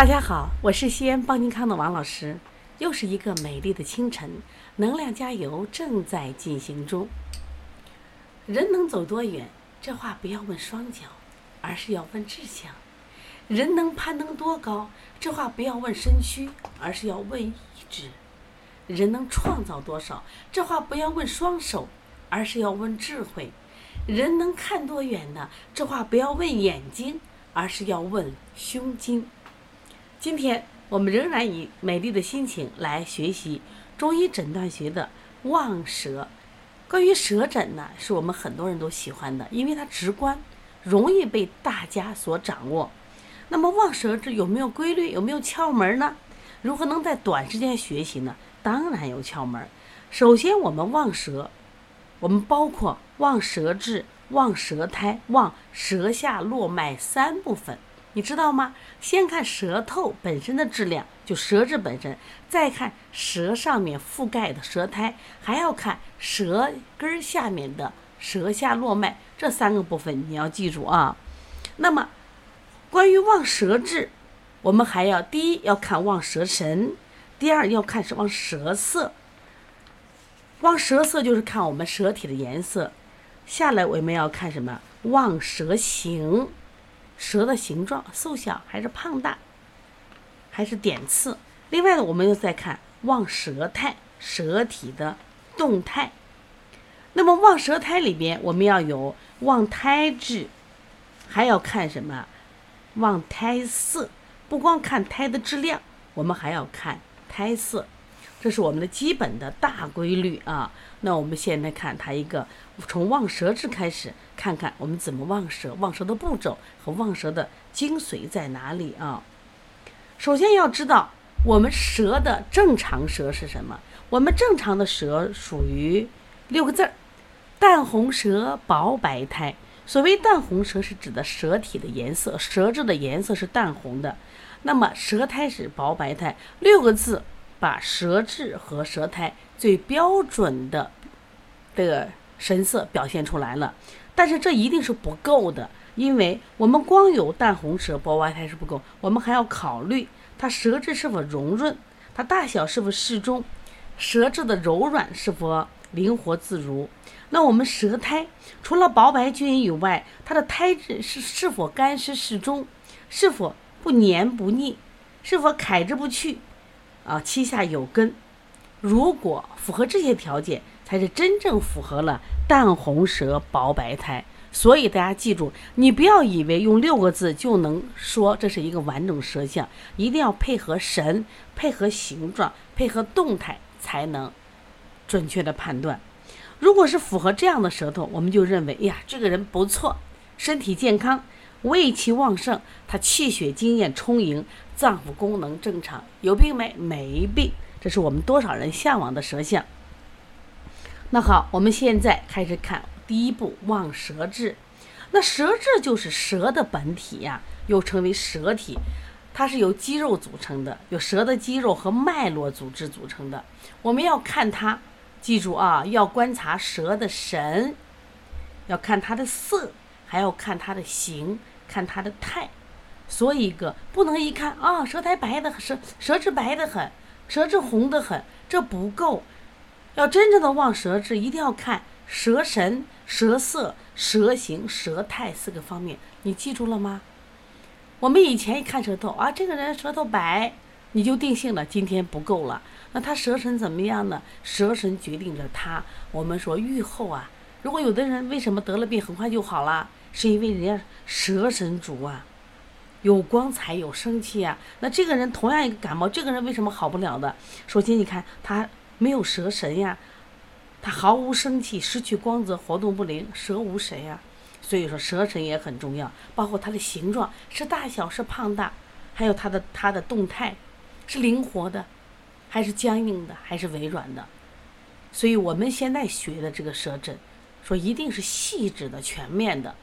大家好，我是西安邦尼康的王老师。又是一个美丽的清晨，能量加油正在进行中。人能走多远？这话不要问双脚，而是要问志向。人能攀登多高？这话不要问身躯，而是要问意志。人能创造多少？这话不要问双手，而是要问智慧。人能看多远呢？这话不要问眼睛，而是要问胸襟。今天我们仍然以美丽的心情来学习中医诊断学的望舌。关于舌诊呢，是我们很多人都喜欢的，因为它直观，容易被大家所掌握。那么望舌治有没有规律？有没有窍门呢？如何能在短时间学习呢？当然有窍门。首先，我们望舌，我们包括望舌质、望舌苔、望舌下络脉三部分。你知道吗？先看舌头本身的质量，就舌质本身；再看舌上面覆盖的舌苔，还要看舌根下面的舌下络脉。这三个部分你要记住啊。那么，关于望舌质，我们还要第一要看望舌神，第二要看是望舌色。望舌色就是看我们舌体的颜色。下来我们要看什么？望舌形。舌的形状瘦小还是胖大，还是点刺？另外呢，我们又再看望舌苔，舌体的动态。那么望舌苔里边，我们要有望苔质，还要看什么？望苔色。不光看苔的质量，我们还要看苔色。这是我们的基本的大规律啊。那我们现在看它一个，从望舌质开始，看看我们怎么望舌，望舌的步骤和望舌的精髓在哪里啊？首先要知道我们舌的正常舌是什么？我们正常的舌属于六个字儿：淡红舌，薄白苔。所谓淡红舌，是指的舌体的颜色，舌质的颜色是淡红的。那么舌苔是薄白苔，六个字。把舌质和舌苔最标准的的神色表现出来了，但是这一定是不够的，因为我们光有淡红舌、薄白苔是不够，我们还要考虑它舌质是否柔润，它大小是否适中，舌质的柔软是否灵活自如。那我们舌苔除了薄白均匀以外，它的苔质是是否干湿适中，是否不黏不腻，是否揩之不去。啊，膝下有根，如果符合这些条件，才是真正符合了淡红舌薄白苔。所以大家记住，你不要以为用六个字就能说这是一个完整舌象，一定要配合神、配合形状、配合动态，才能准确的判断。如果是符合这样的舌头，我们就认为，哎呀，这个人不错，身体健康。胃气旺盛，他气血津液充盈，脏腑功能正常，有病没？没病，这是我们多少人向往的舌象。那好，我们现在开始看第一步望舌质。那舌质就是舌的本体呀，又称为舌体，它是由肌肉组成的，有舌的肌肉和脉络组织组成的。我们要看它，记住啊，要观察舌的神，要看它的色。还要看它的形，看它的态，所以一个不能一看啊，舌苔白的舌舌质白的很，舌质红的很，这不够。要真正的望舌质，一定要看舌神、舌色、舌形、舌态四个方面。你记住了吗？我们以前一看舌头啊，这个人舌头白，你就定性了，今天不够了。那他舌神怎么样呢？舌神决定着他。我们说愈后啊，如果有的人为什么得了病很快就好了？是因为人家蛇神足啊，有光彩有生气啊。那这个人同样一个感冒，这个人为什么好不了的？首先你看他没有蛇神呀，他毫无生气，失去光泽，活动不灵，蛇无神呀。所以说蛇神也很重要，包括它的形状是大小是胖大，还有它的它的动态是灵活的，还是僵硬的，还是微软的。所以我们现在学的这个舌诊，说一定是细致的、全面的。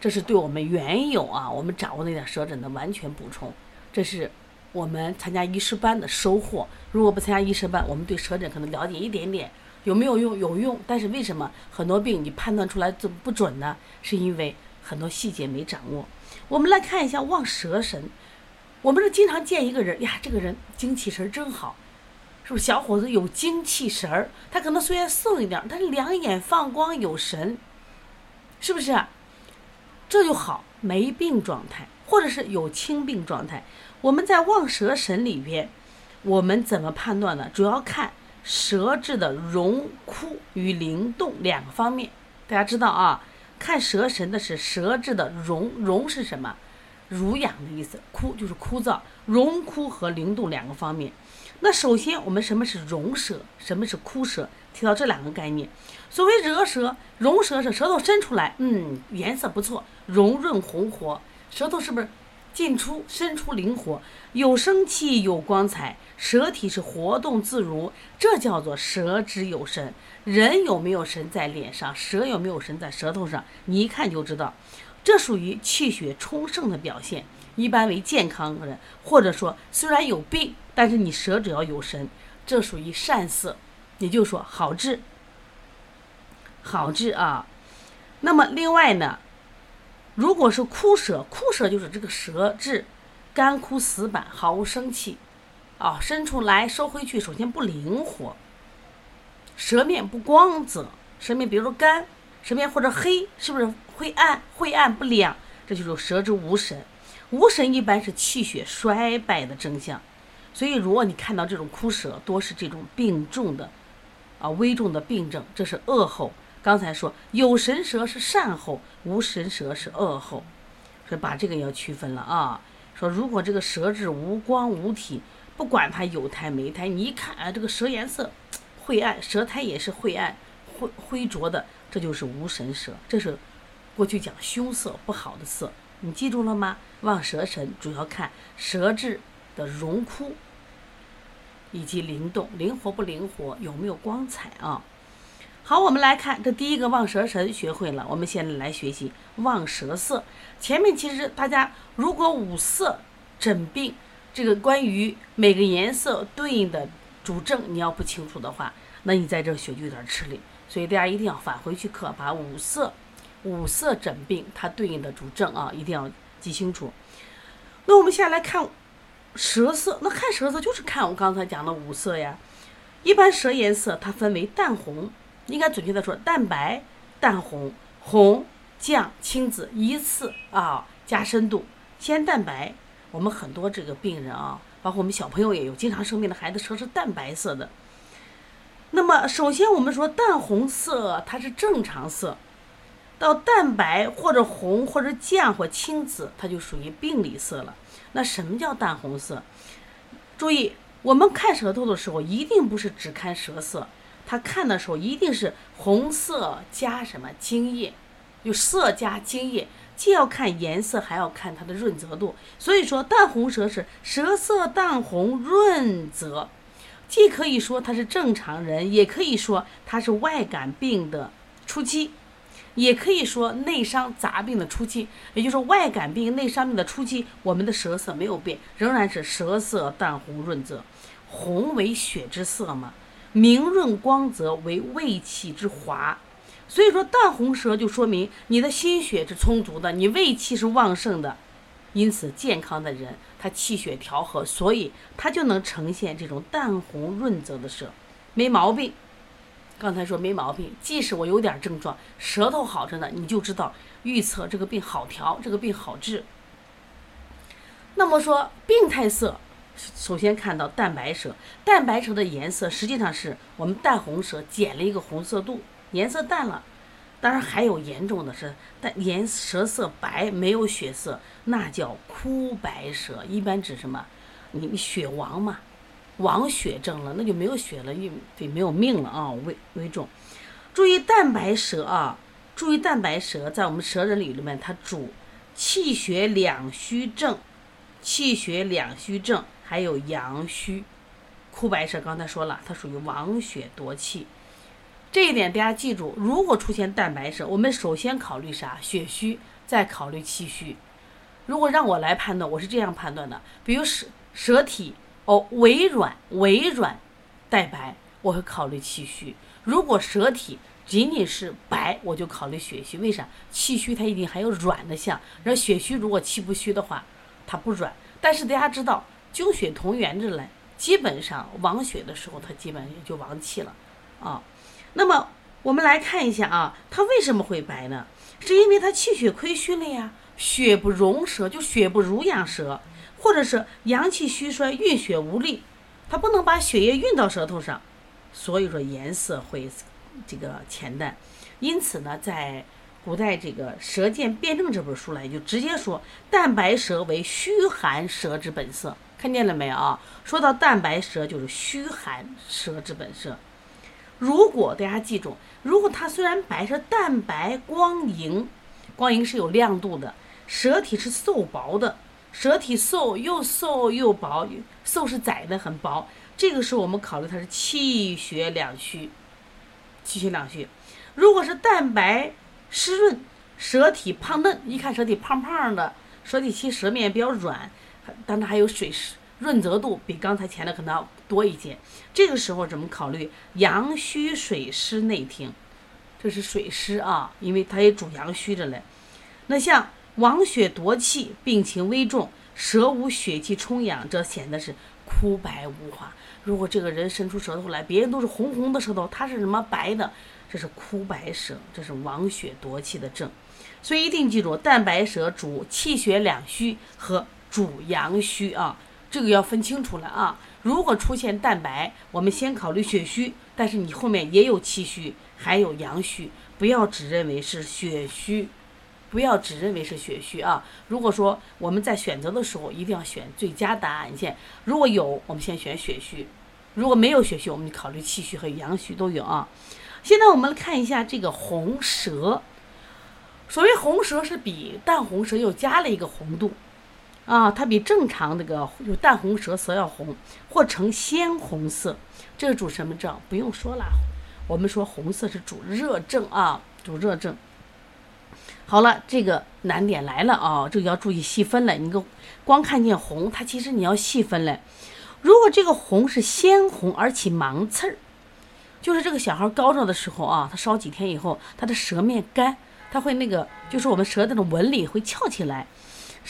这是对我们原有啊，我们掌握那点舌诊的完全补充。这是我们参加医师班的收获。如果不参加医师班，我们对舌诊可能了解一点点，有没有用？有用。但是为什么很多病你判断出来怎么不准呢？是因为很多细节没掌握。我们来看一下望舌神。我们是经常见一个人呀，这个人精气神真好，是不是？小伙子有精气神儿，他可能虽然瘦一点儿，但是两眼放光有神，是不是？这就好，没病状态，或者是有轻病状态。我们在望舌神里边，我们怎么判断呢？主要看舌质的荣枯与灵动两个方面。大家知道啊，看舌神的是舌质的荣，荣是什么？濡养的意思，枯就是枯燥，荣枯和灵动两个方面。那首先我们什么是荣舌，什么是枯舌？提到这两个概念。所谓热舌、荣舌是舌头伸出来，嗯，颜色不错，红润红活，舌头是不是进出、伸出灵活，有生气、有光彩，舌体是活动自如，这叫做舌质有神。人有没有神在脸上，舌有没有神在舌头上，你一看就知道。这属于气血充盛的表现，一般为健康人，或者说虽然有病，但是你舌只要有神，这属于善色，也就是说好治，好治啊。那么另外呢，如果是枯舌，枯舌就是这个舌质干枯死板，毫无生气，啊，伸出来收回去，首先不灵活，舌面不光泽，舌面比如说干。舌面或者黑，是不是会暗？晦暗不亮，这就是舌质无神。无神一般是气血衰败的征象。所以，如果你看到这种枯舌，多是这种病重的，啊，危重的病症，这是恶后。刚才说有神舌是善后，无神舌是恶后，所以把这个要区分了啊。说如果这个舌质无光无体，不管它有苔没苔，你一看啊，这个舌颜色晦暗，舌苔也是晦暗灰灰浊的。这就是无神舌，这是过去讲凶色不好的色，你记住了吗？望舌神主要看舌质的荣枯以及灵动，灵活不灵活，有没有光彩啊？好，我们来看这第一个望舌神学会了，我们现在来学习望舌色。前面其实大家如果五色诊病，这个关于每个颜色对应的主症你要不清楚的话，那你在这学就有点吃力。所以大家一定要返回去课，把五色、五色诊病它对应的主症啊，一定要记清楚。那我们现在来看舌色，那看舌色就是看我刚才讲的五色呀。一般舌颜色它分为淡红，应该准确的说蛋白、淡红、红、绛、青紫，依次啊加深度。先蛋白，我们很多这个病人啊，包括我们小朋友也有，经常生病的孩子舌是淡白色的。那么，首先我们说淡红色它是正常色，到蛋白或者红或者绛或青紫，它就属于病理色了。那什么叫淡红色？注意，我们看舌头的时候，一定不是只看舌色，它看的时候一定是红色加什么津液，有色加津液，既要看颜色，还要看它的润泽度。所以说，淡红舌是舌色淡红润泽。既可以说他是正常人，也可以说他是外感病的初期，也可以说内伤杂病的初期。也就是，外感病、内伤病的初期，我们的舌色没有变，仍然是舌色淡红润泽，红为血之色嘛，明润光泽为胃气之华。所以说，淡红舌就说明你的心血是充足的，你胃气是旺盛的。因此，健康的人他气血调和，所以他就能呈现这种淡红润泽的舌，没毛病。刚才说没毛病，即使我有点症状，舌头好着呢，你就知道预测这个病好调，这个病好治。那么说病态色，首先看到蛋白舌，蛋白舌的颜色实际上是我们淡红舌减了一个红色度，颜色淡了。当然还有严重的是，但颜舌色白没有血色，那叫枯白舌。一般指什么？你血亡嘛，亡血症了，那就没有血了，运对没有命了啊，危危重。注意蛋白舌啊，注意蛋白舌，在我们舌诊里里面，它主气血两虚症，气血两虚症，还有阳虚。枯白舌刚才说了，它属于亡血夺气。这一点大家记住，如果出现淡白舌，我们首先考虑啥？血虚，再考虑气虚。如果让我来判断，我是这样判断的：比如舌舌体哦微软微软带白，我会考虑气虚；如果舌体仅仅是白，我就考虑血虚。为啥？气虚它一定还有软的象，而血虚如果气不虚的话，它不软，但是大家知道，经血同源之类，基本上亡血的时候，它基本上也就亡气了啊。那么我们来看一下啊，它为什么会白呢？是因为它气血亏虚了呀，血不容舌，就血不濡养舌，或者是阳气虚衰，运血无力，它不能把血液运到舌头上，所以说颜色会这个浅淡。因此呢，在古代这个《舌鉴辩证》这本书来就直接说，淡白舌为虚寒舌之本色。看见了没有啊？说到蛋白舌就是虚寒舌之本色。如果大家记住，如果它虽然白，是蛋白光莹，光莹是有亮度的，舌体是瘦薄的，舌体瘦又瘦又薄，瘦是窄的很薄。这个时候我们考虑它是气血两虚，气血两虚。如果是蛋白湿润，舌体胖嫩，一看舌体胖胖的，舌体其舌面比较软，但它还有水湿。润泽度比刚才前的可能要多一些，这个时候怎么考虑阳虚水湿内停？这是水湿啊，因为它也主阳虚着嘞。那像亡血夺气，病情危重，舌无血气充养，这显得是枯白无华。如果这个人伸出舌头来，别人都是红红的舌头，他是什么白的？这是枯白舌，这是亡血夺气的症。所以一定记住，淡白舌主气血两虚和主阳虚啊。这个要分清楚了啊！如果出现蛋白，我们先考虑血虚，但是你后面也有气虚，还有阳虚，不要只认为是血虚，不要只认为是血虚啊！如果说我们在选择的时候，一定要选最佳答案线。如果有，我们先选血虚；如果没有血虚，我们就考虑气虚和阳虚都有啊。现在我们来看一下这个红舌，所谓红舌是比淡红舌又加了一个红度。啊，它比正常那个就淡红舌色要红，或呈鲜红色，这是主什么症？不用说了，我们说红色是主热症啊，主热症。好了，这个难点来了啊，这个要注意细分了。你个光看见红，它其实你要细分嘞。如果这个红是鲜红而起芒刺儿，就是这个小孩高烧的时候啊，他烧几天以后，他的舌面干，他会那个，就是我们舌头的纹理会翘起来。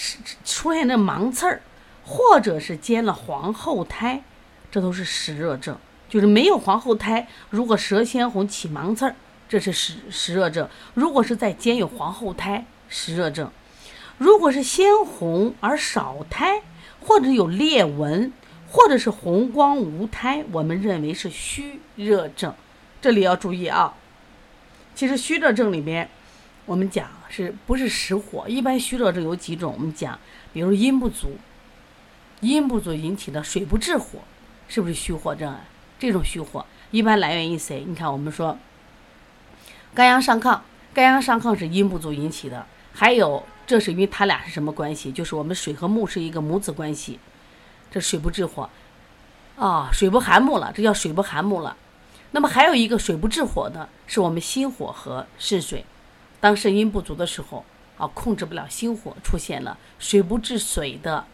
是出现那芒刺儿，或者是煎了黄后胎，这都是湿热症。就是没有黄后胎，如果舌鲜红起芒刺儿，这是湿湿热症。如果是在煎有黄后胎，湿热症。如果是鲜红而少胎，或者有裂纹，或者是红光无胎，我们认为是虚热症。这里要注意啊，其实虚热症里边。我们讲是不是实火？一般虚热症有几种？我们讲，比如阴不足，阴不足引起的水不滞火，是不是虚火症啊？这种虚火一般来源于谁？你看，我们说肝阳上亢，肝阳上亢是阴不足引起的。还有，这是因为它俩是什么关系？就是我们水和木是一个母子关系，这水不滞火啊，水不寒木了，这叫水不寒木了。那么还有一个水不滞火的，是我们心火和肾水。当肾阴不足的时候，啊，控制不了心火，出现了水不治水的，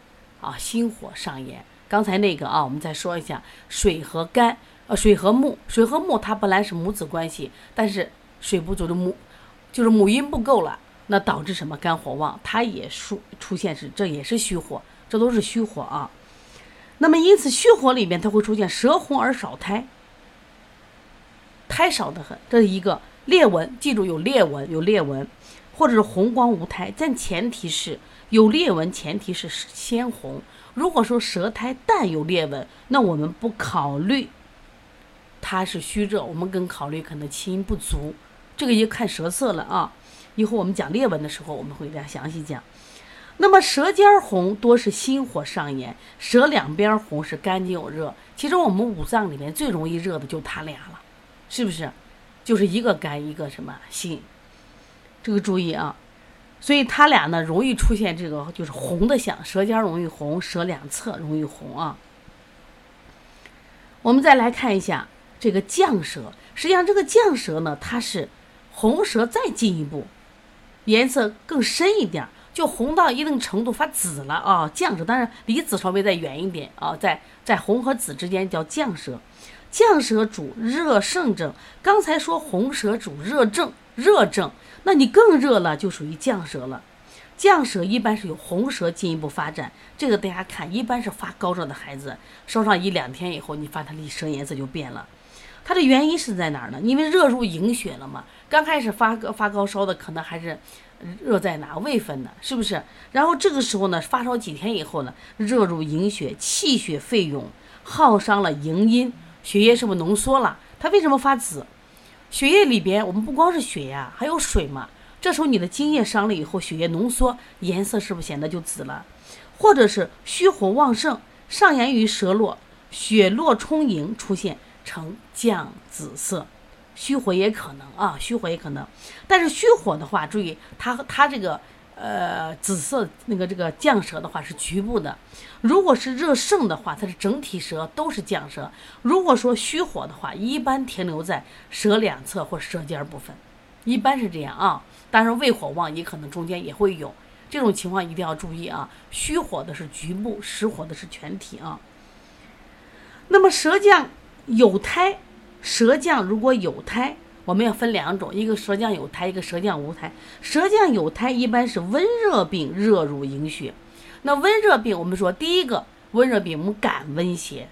啊，心火上炎。刚才那个啊，我们再说一下，水和肝，呃，水和木，水和木它本来是母子关系，但是水不足的母，就是母阴不够了，那导致什么肝火旺，它也出出现是，这也是虚火，这都是虚火啊。那么因此虚火里面它会出现舌红而少苔，苔少得很，这是一个。裂纹，记住有裂纹，有裂纹，或者是红光无苔，但前提是有裂纹，前提是鲜红。如果说舌苔淡有裂纹，那我们不考虑它是虚热，我们更考虑可能气阴不足。这个也看舌色了啊。以后我们讲裂纹的时候，我们会再详细讲。那么舌尖红多是心火上炎，舌两边红是肝经有热。其实我们五脏里面最容易热的就它俩了，是不是？就是一个肝一个什么心，这个注意啊，所以它俩呢容易出现这个就是红的象，舌尖容易红，舌两侧容易红啊。我们再来看一下这个绛舌，实际上这个绛舌呢，它是红舌再进一步，颜色更深一点，就红到一定程度发紫了啊。绛舌当然离紫稍微再远一点啊，在在红和紫之间叫绛舌。绛舌主热盛症，刚才说红舌主热症，热症，那你更热了，就属于绛舌了。降舌一般是由红舌进一步发展，这个大家看，一般是发高热的孩子，烧上一两天以后，你发他的舌颜色就变了。它的原因是在哪儿呢？因为热入营血了嘛。刚开始发发高烧的，可能还是热在哪胃分呢？是不是？然后这个时候呢，发烧几天以后呢，热入营血，气血沸涌，耗伤了营阴，血液是不是浓缩了？它为什么发紫？血液里边我们不光是血呀，还有水嘛。这时候你的津液伤了以后，血液浓缩，颜色是不是显得就紫了？或者是虚火旺盛，上炎于舌络，血络充盈，出现。呈绛紫色，虚火也可能啊，虚火也可能。但是虚火的话，注意它它这个呃紫色那个这个降舌的话是局部的。如果是热盛的话，它是整体舌都是降舌。如果说虚火的话，一般停留在舌两侧或舌尖部分，一般是这样啊。当然胃火旺也可能中间也会有这种情况，一定要注意啊。虚火的是局部，实火的是全体啊。那么舌降。有苔，舌降如果有苔，我们要分两种，一个舌降有苔，一个舌降无苔。舌降有苔一般是温热病，热入营血。那温热病，我们说第一个温热病，我们感温邪，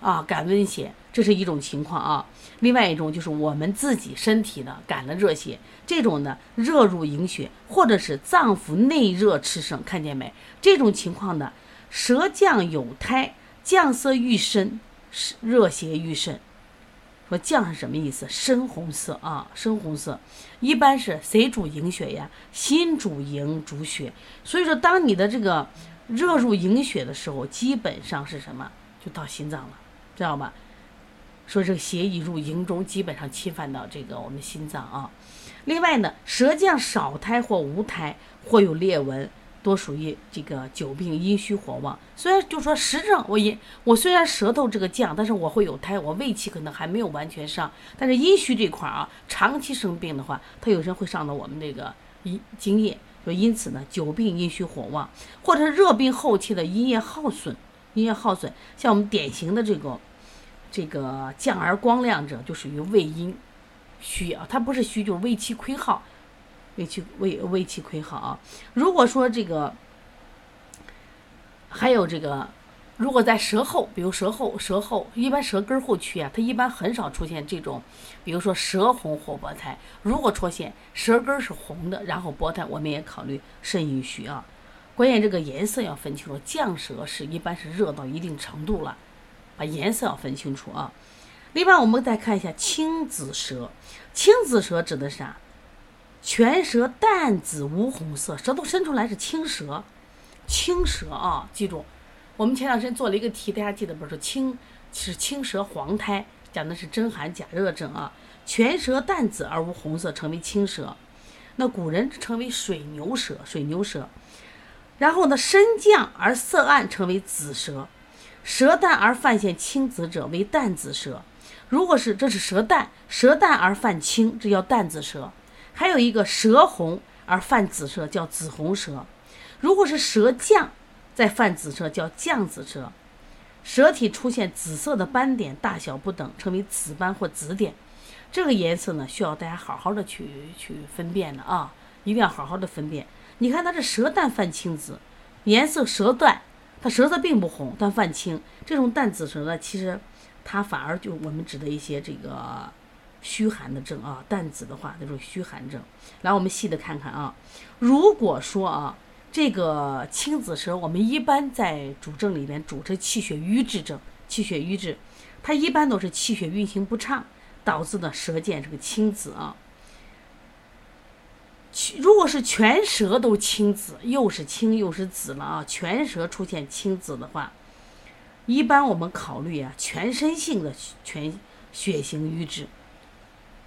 啊，感温邪，这是一种情况啊。另外一种就是我们自己身体呢感了热邪，这种呢热入营血，或者是脏腑内热炽盛，看见没？这种情况呢，舌降有苔，降色愈深。热邪愈甚，说绛是什么意思？深红色啊，深红色，一般是谁主营血呀？心主营主血，所以说当你的这个热入营血的时候，基本上是什么？就到心脏了，知道吧？说这个邪一入营中，基本上侵犯到这个我们心脏啊。另外呢，舌降少苔或无苔，或有裂纹。多属于这个久病阴虚火旺，虽然就说实证，我也我虽然舌头这个降，但是我会有苔，我胃气可能还没有完全上，但是阴虚这块儿啊，长期生病的话，它有时候会上到我们这个阴津液，就因此呢，久病阴虚火旺，或者是热病后期的阴液耗损，阴液耗损，像我们典型的这个这个降而光亮者，就属于胃阴虚啊，它不是虚，就是胃气亏耗。胃气胃胃气亏耗啊！如果说这个还有这个，如果在舌后，比如舌后舌后，一般舌根后区啊，它一般很少出现这种，比如说舌红或薄苔。如果出现舌根是红的，然后薄苔，我们也考虑肾阴虚啊。关键这个颜色要分清楚，降舌是一般是热到一定程度了，把颜色要分清楚啊。另外，我们再看一下青紫舌，青紫舌指的是啥？全舌淡紫无红色，舌头伸出来是青舌，青舌啊，记住，我们前两天做了一个题，大家记得不？是青是青舌黄苔，讲的是真寒假热症啊。全舌淡紫而无红色，称为青舌。那古人称为水牛舌，水牛舌。然后呢，身降而色暗，成为紫舌。舌淡而泛现青紫者为淡紫舌。如果是这是舌淡，舌淡而泛青，这叫淡紫舌。还有一个舌红而泛紫色，叫紫红舌；如果是舌降再泛紫色，叫降紫舌。舌体出现紫色的斑点，大小不等，称为紫斑或紫点。这个颜色呢，需要大家好好的去去分辨的啊，一定要好好的分辨。你看它这舌淡泛青紫，颜色舌淡，它舌色并不红，但泛青。这种淡紫舌呢，其实它反而就我们指的一些这个。虚寒的症啊，淡紫的话，那种虚寒症。来，我们细的看看啊。如果说啊，这个青紫舌，我们一般在主症里面主治气血瘀滞症，气血瘀滞，它一般都是气血运行不畅导致的舌见这个青紫啊。如果是全舌都青紫，又是青又是紫了啊，全舌出现青紫的话，一般我们考虑啊，全身性的全血型瘀滞。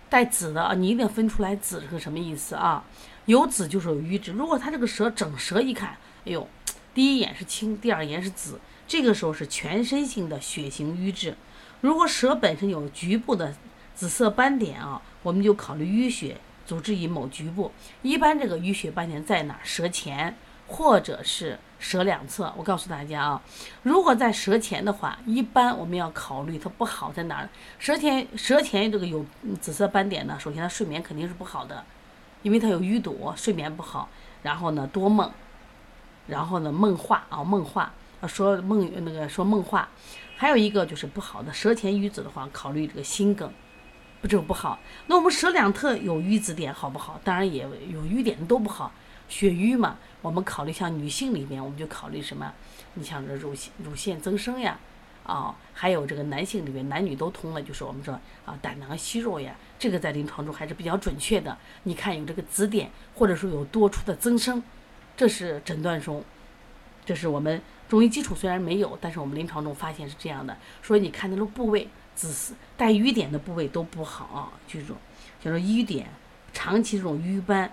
带紫的啊，你一定要分出来紫是个什么意思啊？有紫就是有瘀滞。如果他这个舌整舌一看，哎呦，第一眼是青，第二眼是紫，这个时候是全身性的血型瘀滞。如果舌本身有局部的紫色斑点啊，我们就考虑淤血，主治于某局部。一般这个淤血斑点在哪？舌前或者是。舌两侧，我告诉大家啊，如果在舌前的话，一般我们要考虑它不好在哪儿。舌前舌前这个有紫色斑点呢，首先它睡眠肯定是不好的，因为它有淤堵，睡眠不好。然后呢多梦，然后呢梦话啊梦话啊说梦那个说梦话，还有一个就是不好的舌前瘀紫的话，考虑这个心梗，不这个不好。那我们舌两侧有瘀紫点好不好？当然也有瘀点都不好，血瘀嘛，我们考虑像女性里面，我们就考虑什么？你像这乳腺乳腺增生呀。啊，还有这个男性里面，男女都通了，就是我们说啊，胆囊息肉呀，这个在临床中还是比较准确的。你看有这个紫点，或者说有多出的增生，这是诊断中，这是我们中医基础虽然没有，但是我们临床中发现是这样的。所以你看那个部位，紫带瘀点的部位都不好啊，记住，就是瘀点，长期这种瘀斑，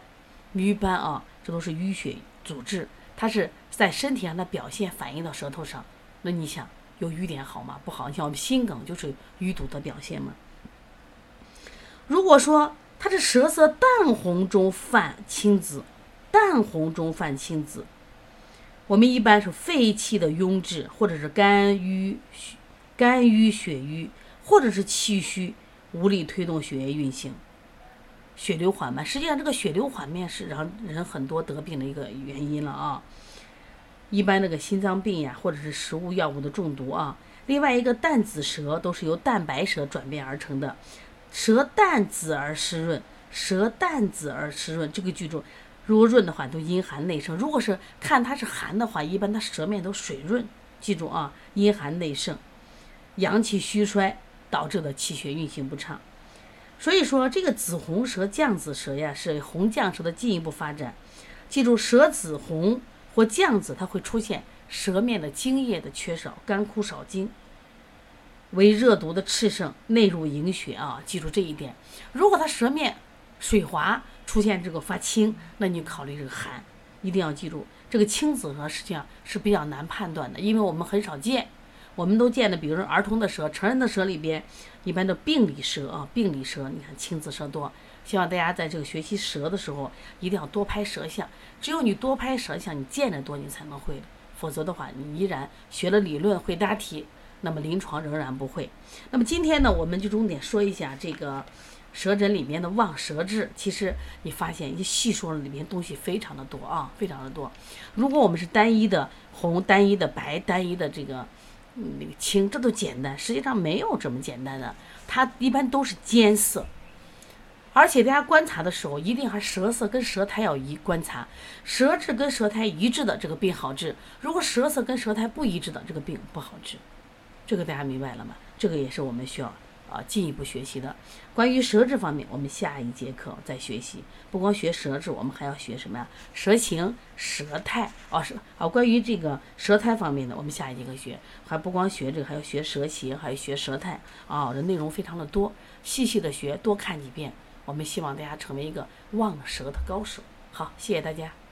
瘀斑啊，这都是淤血阻滞，它是在身体上的表现反映到舌头上，那你想。有瘀点好吗？不好，像我们心梗就是淤堵的表现嘛。如果说它是舌色淡红中泛青紫，淡红中泛青紫，我们一般是肺气的壅滞，或者是肝郁、肝郁血瘀，或者是气虚，无力推动血液运行，血流缓慢。实际上，这个血流缓慢是让人很多得病的一个原因了啊。一般那个心脏病呀，或者是食物药物的中毒啊。另外一个淡紫舌都是由淡白舌转变而成的，舌淡紫而湿润，舌淡紫而湿润，这个记住，如果润的话都阴寒内盛，如果是看它是寒的话，一般它舌面都水润，记住啊，阴寒内盛，阳气虚衰导致的气血运行不畅。所以说这个紫红舌、绛紫舌呀，是红绛舌的进一步发展。记住，舌紫红。或绛紫，它会出现舌面的津液的缺少，干枯少津，为热毒的炽盛，内入营血啊！记住这一点。如果它舌面水滑，出现这个发青，那你考虑这个寒，一定要记住。这个青紫舌实际上是比较难判断的，因为我们很少见，我们都见的，比如说儿童的舌，成人的舌里边一般的病理舌啊，病理舌，你看青紫舌多。希望大家在这个学习舌的时候，一定要多拍舌相。只有你多拍舌相，你见得多，你才能会。否则的话，你依然学了理论会答题，那么临床仍然不会。那么今天呢，我们就重点说一下这个舌诊里面的望舌质。其实你发现一细说里面东西非常的多啊，非常的多。如果我们是单一的红、单一的白、单一的这个那个青，这都简单。实际上没有这么简单的，它一般都是尖色。而且大家观察的时候，一定还舌色跟舌苔要一观察，舌质跟舌苔一致的这个病好治；如果舌色跟舌苔不一致的这个病不好治。这个大家明白了吗？这个也是我们需要啊进一步学习的。关于舌质方面，我们下一节课再学习。不光学舌质，我们还要学什么呀？舌形、舌苔哦是啊。关于这个舌苔方面的，我们下一节课学。还不光学这个，还要学舌形，还要学舌苔啊。这内容非常的多，细细的学，多看几遍。我们希望大家成为一个望舌的高手。好，谢谢大家。